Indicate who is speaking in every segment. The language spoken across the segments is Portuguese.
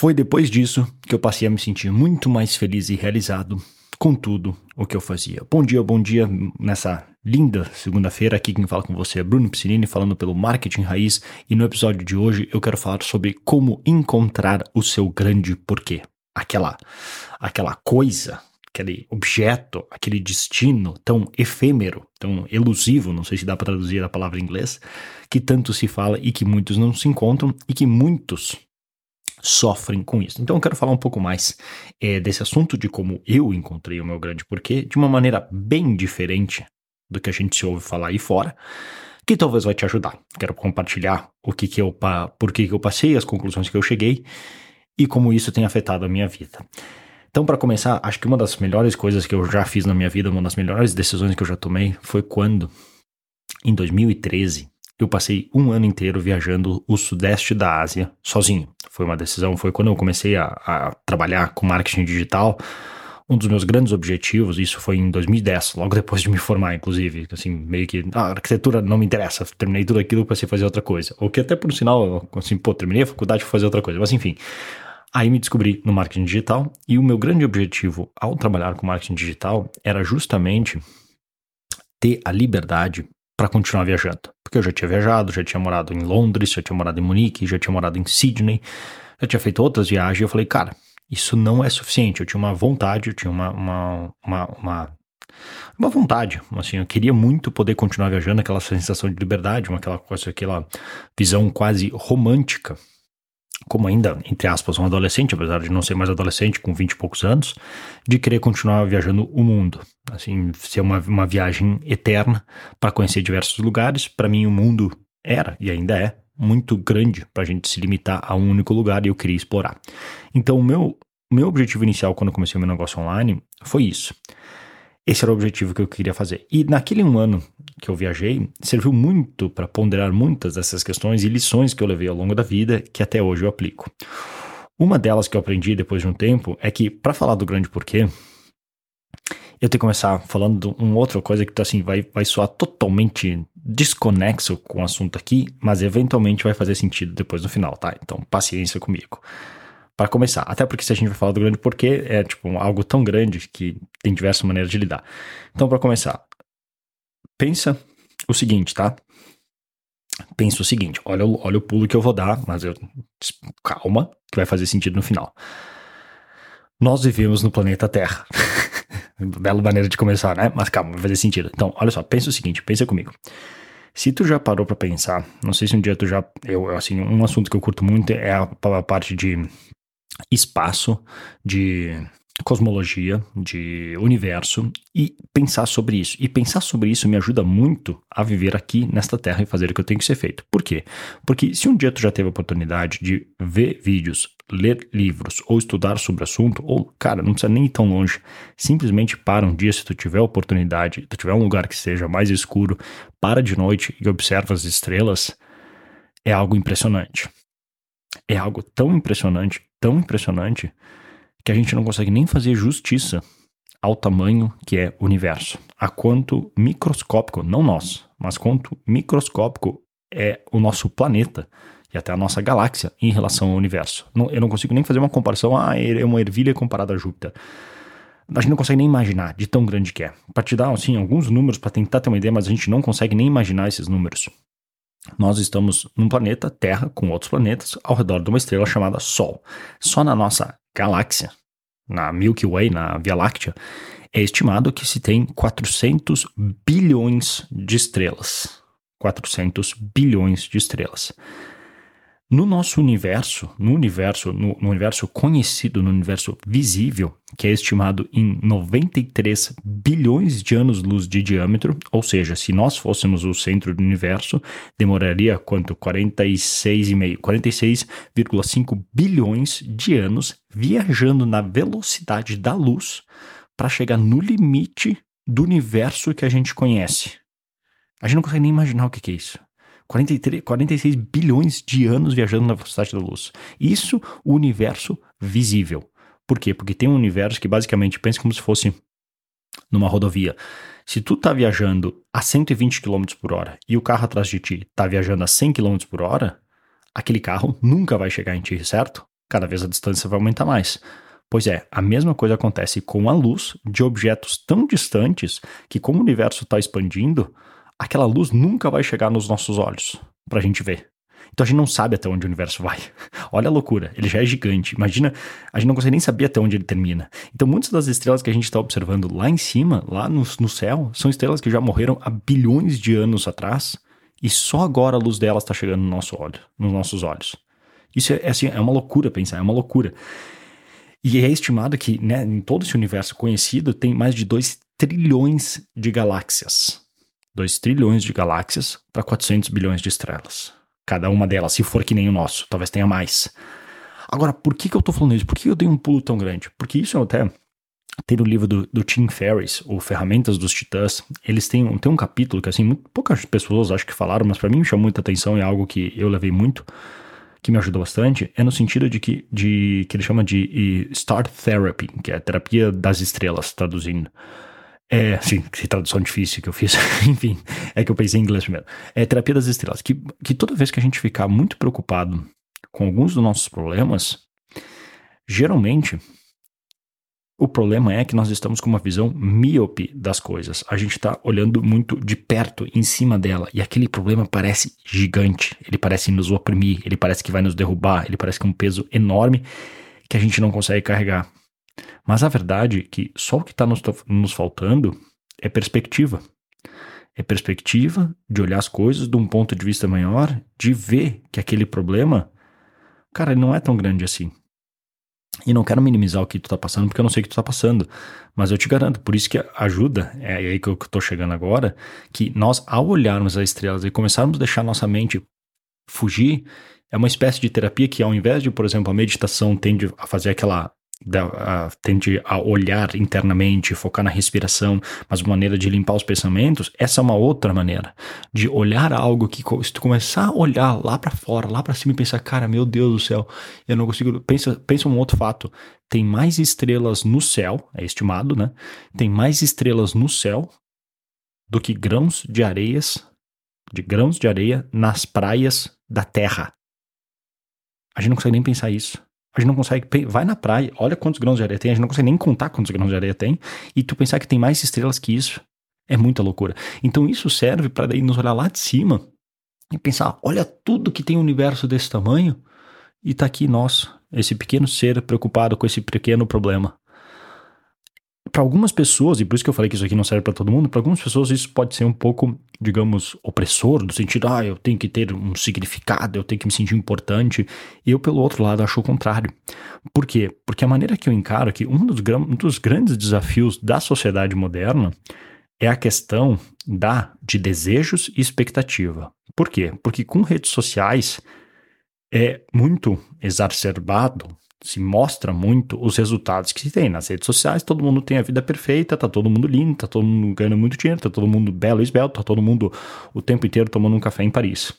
Speaker 1: Foi depois disso que eu passei a me sentir muito mais feliz e realizado com tudo o que eu fazia. Bom dia, bom dia nessa linda segunda-feira. Aqui quem fala com você é Bruno Piscinini, falando pelo Marketing Raiz. E no episódio de hoje eu quero falar sobre como encontrar o seu grande porquê. Aquela, aquela coisa, aquele objeto, aquele destino tão efêmero, tão elusivo, não sei se dá para traduzir a palavra em inglês, que tanto se fala e que muitos não se encontram e que muitos sofrem com isso. Então eu quero falar um pouco mais é, desse assunto de como eu encontrei o meu grande porquê de uma maneira bem diferente do que a gente se ouve falar aí fora, que talvez vai te ajudar. Quero compartilhar o que, que eu, por que, que eu passei, as conclusões que eu cheguei e como isso tem afetado a minha vida. Então, para começar, acho que uma das melhores coisas que eu já fiz na minha vida, uma das melhores decisões que eu já tomei, foi quando, em 2013, eu passei um ano inteiro viajando o sudeste da Ásia sozinho. Foi uma decisão, foi quando eu comecei a, a trabalhar com marketing digital. Um dos meus grandes objetivos, isso foi em 2010, logo depois de me formar, inclusive, assim, meio que, ah, arquitetura não me interessa, terminei tudo aquilo para fazer outra coisa. Ou que até por sinal, assim, pô, terminei a faculdade para fazer outra coisa, mas enfim. Aí me descobri no marketing digital e o meu grande objetivo ao trabalhar com marketing digital era justamente ter a liberdade para continuar viajando. Porque eu já tinha viajado, já tinha morado em Londres, já tinha morado em Munique, já tinha morado em Sydney, já tinha feito outras viagens. E eu falei, cara, isso não é suficiente. Eu tinha uma vontade, eu tinha uma, uma, uma, uma uma vontade, assim, eu queria muito poder continuar viajando, aquela sensação de liberdade, aquela coisa, aquela visão quase romântica como ainda, entre aspas, um adolescente, apesar de não ser mais adolescente, com 20 e poucos anos, de querer continuar viajando o mundo. Assim, ser uma, uma viagem eterna para conhecer diversos lugares. Para mim, o mundo era e ainda é muito grande para a gente se limitar a um único lugar e eu queria explorar. Então, o meu, meu objetivo inicial quando comecei o meu negócio online foi isso. Esse era o objetivo que eu queria fazer. E naquele um ano que eu viajei, serviu muito para ponderar muitas dessas questões e lições que eu levei ao longo da vida que até hoje eu aplico. Uma delas que eu aprendi depois de um tempo é que, para falar do grande porquê, eu tenho que começar falando de uma outra coisa que assim, vai, vai soar totalmente desconexo com o assunto aqui, mas eventualmente vai fazer sentido depois no final, tá? Então, paciência comigo para começar. Até porque se a gente vai falar do grande porquê, é tipo algo tão grande que tem diversas maneiras de lidar. Então, para começar, pensa o seguinte, tá? Pensa o seguinte, olha, olha o pulo que eu vou dar, mas eu calma, que vai fazer sentido no final. Nós vivemos no planeta Terra. Bela maneira de começar, né? Mas calma, vai fazer sentido. Então, olha só, pensa o seguinte, pensa comigo. Se tu já parou para pensar, não sei se um dia tu já, eu assim, um assunto que eu curto muito é a, a parte de espaço, de cosmologia, de universo e pensar sobre isso. E pensar sobre isso me ajuda muito a viver aqui nesta terra e fazer o que eu tenho que ser feito. Por quê? Porque se um dia tu já teve a oportunidade de ver vídeos, ler livros ou estudar sobre o assunto, ou, cara, não precisa nem ir tão longe, simplesmente para um dia se tu tiver a oportunidade, tu tiver um lugar que seja mais escuro, para de noite e observa as estrelas, é algo impressionante. É algo tão impressionante tão impressionante que a gente não consegue nem fazer justiça ao tamanho que é o universo. A quanto microscópico, não nós, mas quanto microscópico é o nosso planeta e até a nossa galáxia em relação ao universo. Não, eu não consigo nem fazer uma comparação, ah, é uma ervilha comparada a Júpiter. A gente não consegue nem imaginar de tão grande que é. Para te dar assim, alguns números para tentar ter uma ideia, mas a gente não consegue nem imaginar esses números. Nós estamos num planeta, Terra, com outros planetas, ao redor de uma estrela chamada Sol. Só na nossa galáxia, na Milky Way, na Via Láctea, é estimado que se tem 400 bilhões de estrelas. 400 bilhões de estrelas. No nosso universo, no universo, no, no, universo conhecido, no universo visível, que é estimado em 93 bilhões de anos-luz de diâmetro, ou seja, se nós fôssemos o centro do universo, demoraria quanto 46,5, 46,5 bilhões de anos viajando na velocidade da luz para chegar no limite do universo que a gente conhece. A gente não consegue nem imaginar o que é isso. 43, 46 bilhões de anos viajando na velocidade da luz. Isso, o universo visível. Por quê? Porque tem um universo que basicamente pensa como se fosse numa rodovia. Se tu tá viajando a 120 km por hora e o carro atrás de ti tá viajando a 100 km por hora, aquele carro nunca vai chegar em ti, certo? cada vez a distância vai aumentar mais. Pois é, a mesma coisa acontece com a luz de objetos tão distantes que, como o universo está expandindo, aquela luz nunca vai chegar nos nossos olhos para a gente ver. Então a gente não sabe até onde o universo vai. Olha a loucura, ele já é gigante. Imagina, a gente não consegue nem saber até onde ele termina. Então muitas das estrelas que a gente está observando lá em cima, lá no, no céu, são estrelas que já morreram há bilhões de anos atrás e só agora a luz delas está chegando no nosso olho, nos nossos olhos. Isso é, é, assim, é uma loucura pensar, é uma loucura. E é estimado que né, em todo esse universo conhecido tem mais de 2 trilhões de galáxias. 2 trilhões de galáxias para 400 bilhões de estrelas. Cada uma delas, se for que nem o nosso, talvez tenha mais. Agora, por que, que eu tô falando isso? Por que eu dei um pulo tão grande? Porque isso eu até tem no livro do, do Tim Ferriss, o Ferramentas dos Titãs, eles têm, têm um capítulo que, assim, muito, poucas pessoas acho que falaram, mas para mim me chamou muita atenção e é algo que eu levei muito, que me ajudou bastante, é no sentido de que, de, que ele chama de Star Therapy, que é a terapia das estrelas, traduzindo. É, sim, que tradução difícil que eu fiz. Enfim, é que eu pensei em inglês primeiro. É terapia das estrelas. Que, que toda vez que a gente ficar muito preocupado com alguns dos nossos problemas, geralmente o problema é que nós estamos com uma visão míope das coisas. A gente está olhando muito de perto, em cima dela, e aquele problema parece gigante. Ele parece nos oprimir, ele parece que vai nos derrubar, ele parece que é um peso enorme que a gente não consegue carregar. Mas a verdade é que só o que está nos, nos faltando é perspectiva. É perspectiva de olhar as coisas de um ponto de vista maior, de ver que aquele problema, cara, não é tão grande assim. E não quero minimizar o que tu tá passando, porque eu não sei o que tu tá passando. Mas eu te garanto, por isso que ajuda, é aí que eu tô chegando agora, que nós, ao olharmos as estrelas e começarmos a deixar nossa mente fugir, é uma espécie de terapia que, ao invés de, por exemplo, a meditação tende a fazer aquela da, a, tende a olhar internamente, focar na respiração, mas uma maneira de limpar os pensamentos, essa é uma outra maneira de olhar algo que se tu começar a olhar lá para fora, lá para cima e pensar, cara, meu Deus do céu, eu não consigo, pensa, pensa um outro fato, tem mais estrelas no céu, é estimado, né? Tem mais estrelas no céu do que grãos de areias, de grãos de areia nas praias da Terra. A gente não consegue nem pensar isso. A gente não consegue. Vai na praia, olha quantos grãos de areia tem, a gente não consegue nem contar quantos grãos de areia tem, e tu pensar que tem mais estrelas que isso é muita loucura. Então isso serve para daí nos olhar lá de cima e pensar: olha tudo que tem um universo desse tamanho, e tá aqui nós, esse pequeno ser preocupado com esse pequeno problema para algumas pessoas, e por isso que eu falei que isso aqui não serve para todo mundo, para algumas pessoas isso pode ser um pouco, digamos, opressor, no sentido, ah, eu tenho que ter um significado, eu tenho que me sentir importante. Eu, pelo outro lado, acho o contrário. Por quê? Porque a maneira que eu encaro que um dos, um dos grandes desafios da sociedade moderna é a questão da de desejos e expectativa. Por quê? Porque com redes sociais é muito exacerbado se mostra muito os resultados que se tem nas redes sociais. Todo mundo tem a vida perfeita, tá todo mundo lindo, tá todo mundo ganhando muito dinheiro, tá todo mundo belo e esbelto, tá todo mundo o tempo inteiro tomando um café em Paris.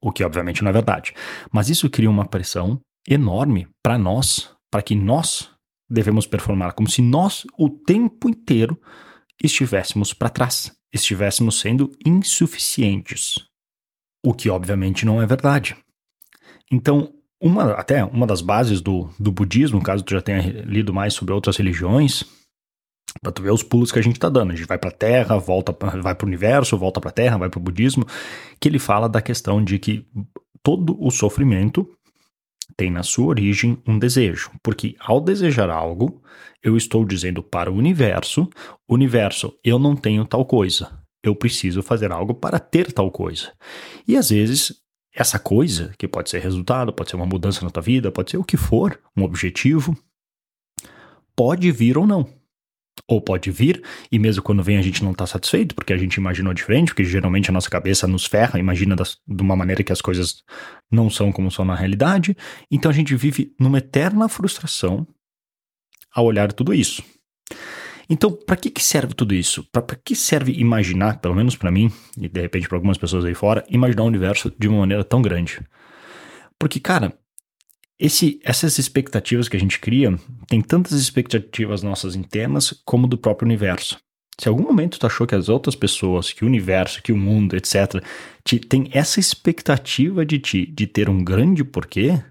Speaker 1: O que obviamente não é verdade. Mas isso cria uma pressão enorme para nós, para que nós devemos performar como se nós o tempo inteiro estivéssemos para trás, estivéssemos sendo insuficientes. O que obviamente não é verdade. Então, uma, até uma das bases do, do budismo, caso tu já tenha lido mais sobre outras religiões, para tu ver os pulos que a gente está dando. A gente vai para a Terra, volta, vai para o universo, volta para a Terra, vai para o budismo, que ele fala da questão de que todo o sofrimento tem na sua origem um desejo, porque ao desejar algo, eu estou dizendo para o universo, universo, eu não tenho tal coisa, eu preciso fazer algo para ter tal coisa. E às vezes essa coisa, que pode ser resultado, pode ser uma mudança na tua vida, pode ser o que for, um objetivo, pode vir ou não. Ou pode vir, e mesmo quando vem a gente não está satisfeito, porque a gente imaginou diferente, porque geralmente a nossa cabeça nos ferra, imagina das, de uma maneira que as coisas não são como são na realidade, então a gente vive numa eterna frustração ao olhar tudo isso. Então, para que, que serve tudo isso? Para que serve imaginar, pelo menos para mim, e de repente para algumas pessoas aí fora, imaginar o universo de uma maneira tão grande? Porque, cara, esse, essas expectativas que a gente cria, tem tantas expectativas nossas internas como do próprio universo. Se algum momento tu achou que as outras pessoas, que o universo, que o mundo, etc., te, tem essa expectativa de ti de ter um grande porquê,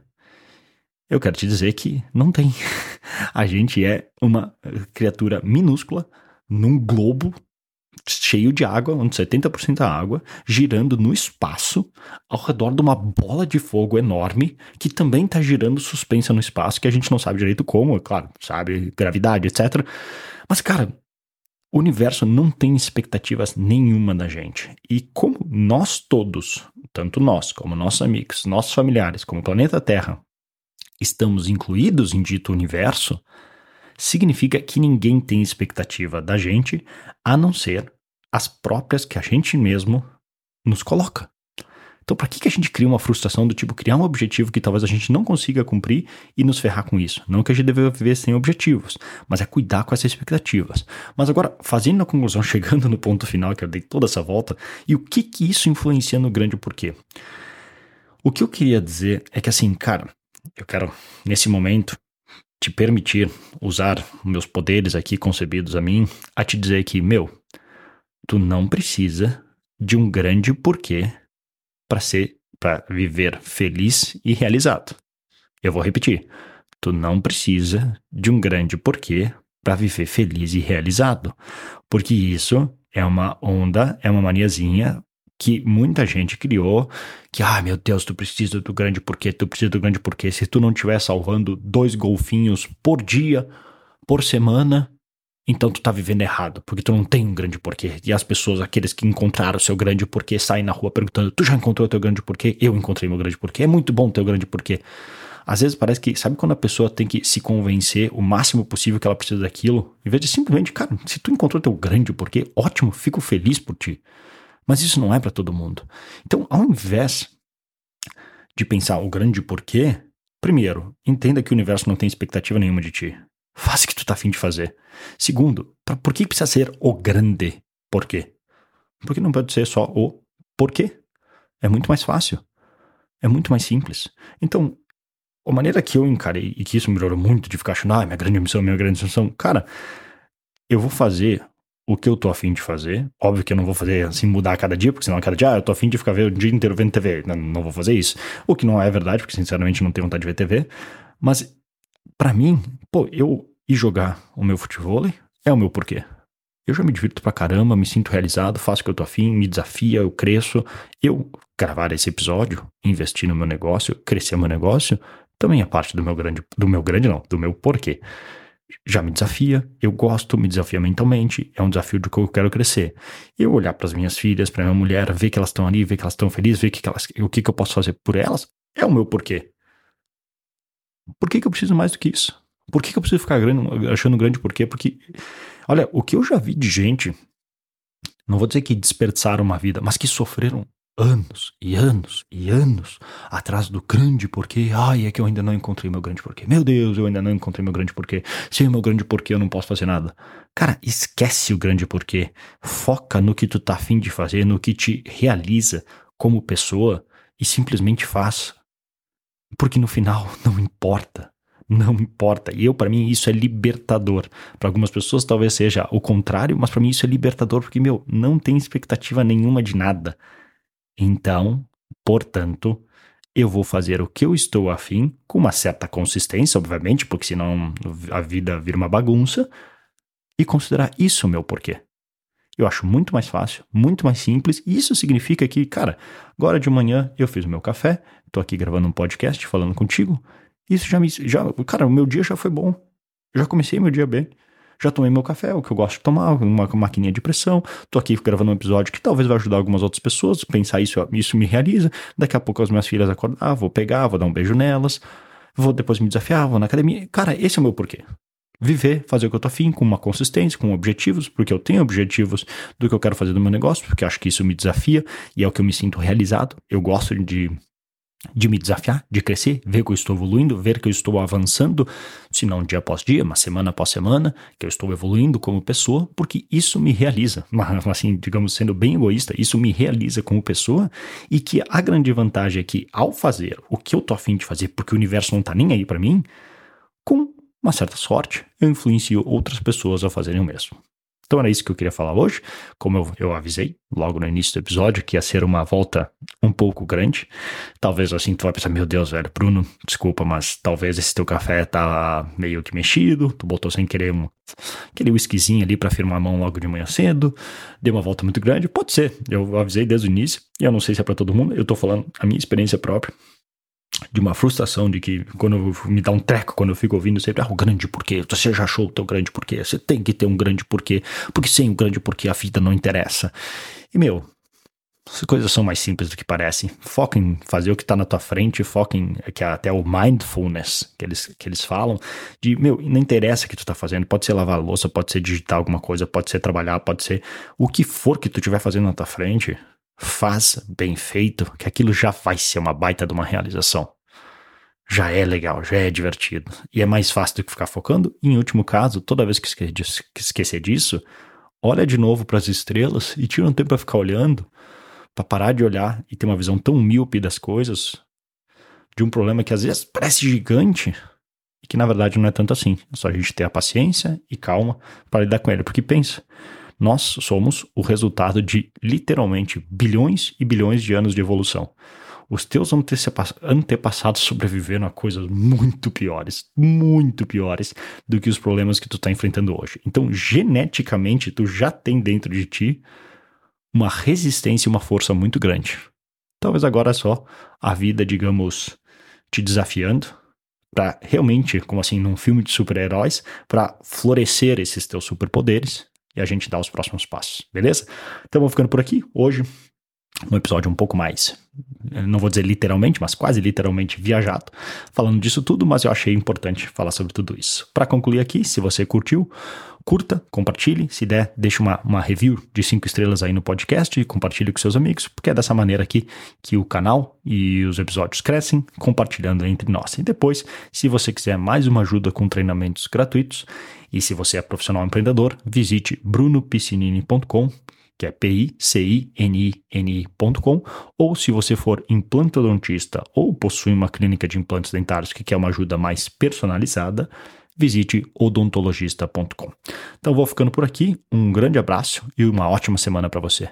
Speaker 1: eu quero te dizer que não tem. A gente é uma criatura minúscula num globo cheio de água, onde 70% é água, girando no espaço, ao redor de uma bola de fogo enorme, que também está girando suspensa no espaço, que a gente não sabe direito como, é claro, sabe, gravidade, etc. Mas, cara, o universo não tem expectativas nenhuma da gente. E como nós todos, tanto nós, como nossos amigos, nossos familiares, como o planeta Terra, estamos incluídos em dito universo, significa que ninguém tem expectativa da gente a não ser as próprias que a gente mesmo nos coloca. Então, para que, que a gente cria uma frustração do tipo criar um objetivo que talvez a gente não consiga cumprir e nos ferrar com isso? Não que a gente deve viver sem objetivos, mas é cuidar com essas expectativas. Mas agora, fazendo a conclusão, chegando no ponto final, que eu dei toda essa volta, e o que, que isso influencia no grande porquê? O que eu queria dizer é que, assim, cara, eu quero, nesse momento, te permitir usar meus poderes aqui concebidos a mim a te dizer que, meu, tu não precisa de um grande porquê para ser para viver feliz e realizado. Eu vou repetir. Tu não precisa de um grande porquê para viver feliz e realizado, porque isso é uma onda, é uma maniazinha que muita gente criou, que, ah, meu Deus, tu precisa do grande porquê, tu precisa do grande porquê. Se tu não estiver salvando dois golfinhos por dia, por semana, então tu tá vivendo errado, porque tu não tem um grande porquê. E as pessoas, aqueles que encontraram o seu grande porquê, saem na rua perguntando: Tu já encontrou o teu grande porquê? Eu encontrei meu grande porquê. É muito bom o grande porquê. Às vezes parece que, sabe quando a pessoa tem que se convencer o máximo possível que ela precisa daquilo, em vez de simplesmente, cara, se tu encontrou teu grande porquê, ótimo, fico feliz por ti. Mas isso não é para todo mundo. Então, ao invés de pensar o grande porquê, primeiro, entenda que o universo não tem expectativa nenhuma de ti. Faça o que tu tá afim de fazer. Segundo, pra, por que precisa ser o grande porquê? Porque não pode ser só o porquê. É muito mais fácil. É muito mais simples. Então, a maneira que eu encarei, e que isso melhorou muito de ficar achando, ah, minha grande missão, minha grande missão, cara, eu vou fazer o que eu tô afim de fazer. Óbvio que eu não vou fazer assim mudar a cada dia, porque senão a cada dia, ah, eu tô afim de ficar o dia inteiro vendo TV. Não, não vou fazer isso. O que não é verdade, porque sinceramente não tenho vontade de ver TV. Mas, para mim, pô, eu ir jogar o meu futebol é o meu porquê. Eu já me divirto pra caramba, me sinto realizado, faço o que eu tô afim, me desafia, eu cresço. Eu gravar esse episódio, investir no meu negócio, crescer meu negócio, também é parte do meu grande, do meu grande não, do meu porquê já me desafia, eu gosto, me desafia mentalmente, é um desafio de que eu quero crescer. Eu olhar para as minhas filhas, para minha mulher, ver que elas estão ali, ver que elas estão felizes, ver que elas, o que, que eu posso fazer por elas, é o meu porquê. Por que, que eu preciso mais do que isso? Por que, que eu preciso ficar grande, achando grande porquê? Porque, olha, o que eu já vi de gente, não vou dizer que desperdiçaram uma vida, mas que sofreram anos e anos e anos atrás do grande porquê. Ai, é que eu ainda não encontrei meu grande porquê. Meu Deus, eu ainda não encontrei meu grande porquê. Sem meu grande porquê eu não posso fazer nada. Cara, esquece o grande porquê. Foca no que tu tá afim de fazer, no que te realiza como pessoa e simplesmente faz. Porque no final não importa. Não importa. E eu, para mim, isso é libertador. Para algumas pessoas, talvez seja o contrário, mas para mim isso é libertador, porque, meu, não tem expectativa nenhuma de nada. Então, portanto, eu vou fazer o que eu estou afim, com uma certa consistência, obviamente, porque senão a vida vira uma bagunça, e considerar isso o meu porquê. Eu acho muito mais fácil, muito mais simples, e isso significa que, cara, agora de manhã eu fiz o meu café, tô aqui gravando um podcast falando contigo, isso já me. Já, cara, o meu dia já foi bom. Eu já comecei meu dia bem já tomei meu café, o que eu gosto de tomar, uma maquininha de pressão, tô aqui gravando um episódio que talvez vai ajudar algumas outras pessoas, pensar isso, isso me realiza, daqui a pouco as minhas filhas acordar, vou pegar, vou dar um beijo nelas, vou depois me desafiar, vou na academia, cara, esse é o meu porquê. Viver, fazer o que eu tô afim, com uma consistência, com objetivos, porque eu tenho objetivos do que eu quero fazer no meu negócio, porque acho que isso me desafia e é o que eu me sinto realizado. Eu gosto de de me desafiar, de crescer, ver que eu estou evoluindo, ver que eu estou avançando, se não dia após dia, mas semana após semana, que eu estou evoluindo como pessoa, porque isso me realiza, mas assim, digamos, sendo bem egoísta, isso me realiza como pessoa e que a grande vantagem é que ao fazer o que eu tô afim de fazer, porque o universo não tá nem aí para mim, com uma certa sorte, eu influencio outras pessoas a fazerem o mesmo. Então era isso que eu queria falar hoje. Como eu, eu avisei logo no início do episódio, que ia ser uma volta um pouco grande. Talvez assim tu vai pensar, meu Deus, velho, Bruno, desculpa, mas talvez esse teu café tá meio que mexido, tu botou sem querer um, aquele whiskyzinho ali para firmar a mão logo de manhã cedo, deu uma volta muito grande. Pode ser, eu avisei desde o início, e eu não sei se é para todo mundo, eu tô falando a minha experiência própria de uma frustração de que quando me dá um treco quando eu fico ouvindo sempre, ah, o grande porquê, você já achou o teu grande porquê, você tem que ter um grande porquê, porque sem o grande porquê a vida não interessa. E meu, as coisas são mais simples do que parecem. Foca em fazer o que está na tua frente, foca em que é até o mindfulness que eles, que eles falam, de, meu, não interessa o que tu está fazendo, pode ser lavar a louça, pode ser digitar alguma coisa, pode ser trabalhar, pode ser o que for que tu estiver fazendo na tua frente, faz bem feito, que aquilo já vai ser uma baita de uma realização. Já é legal, já é divertido. E é mais fácil do que ficar focando. E, em último caso, toda vez que esquecer disso, olha de novo para as estrelas e tira um tempo para ficar olhando, para parar de olhar e ter uma visão tão míope das coisas, de um problema que às vezes parece gigante e que na verdade não é tanto assim. É só a gente ter a paciência e calma para lidar com ele. Porque pensa, nós somos o resultado de literalmente bilhões e bilhões de anos de evolução. Os teus antepassados sobreviveram a coisas muito piores, muito piores do que os problemas que tu está enfrentando hoje. Então, geneticamente, tu já tem dentro de ti uma resistência e uma força muito grande. Talvez agora é só a vida, digamos, te desafiando para realmente, como assim, num filme de super-heróis, para florescer esses teus superpoderes e a gente dá os próximos passos, beleza? Então vou ficando por aqui. Hoje, um episódio um pouco mais, não vou dizer literalmente, mas quase literalmente viajado, falando disso tudo, mas eu achei importante falar sobre tudo isso. Para concluir aqui, se você curtiu, curta, compartilhe, se der, deixe uma, uma review de cinco estrelas aí no podcast e compartilhe com seus amigos, porque é dessa maneira aqui que o canal e os episódios crescem, compartilhando entre nós. E depois, se você quiser mais uma ajuda com treinamentos gratuitos, e se você é profissional empreendedor, visite brunopiscinini.com, que é P-I-C-I-N-I-N-I.com, ou se você for implantodontista ou possui uma clínica de implantes dentários que quer uma ajuda mais personalizada, visite odontologista.com. Então vou ficando por aqui, um grande abraço e uma ótima semana para você.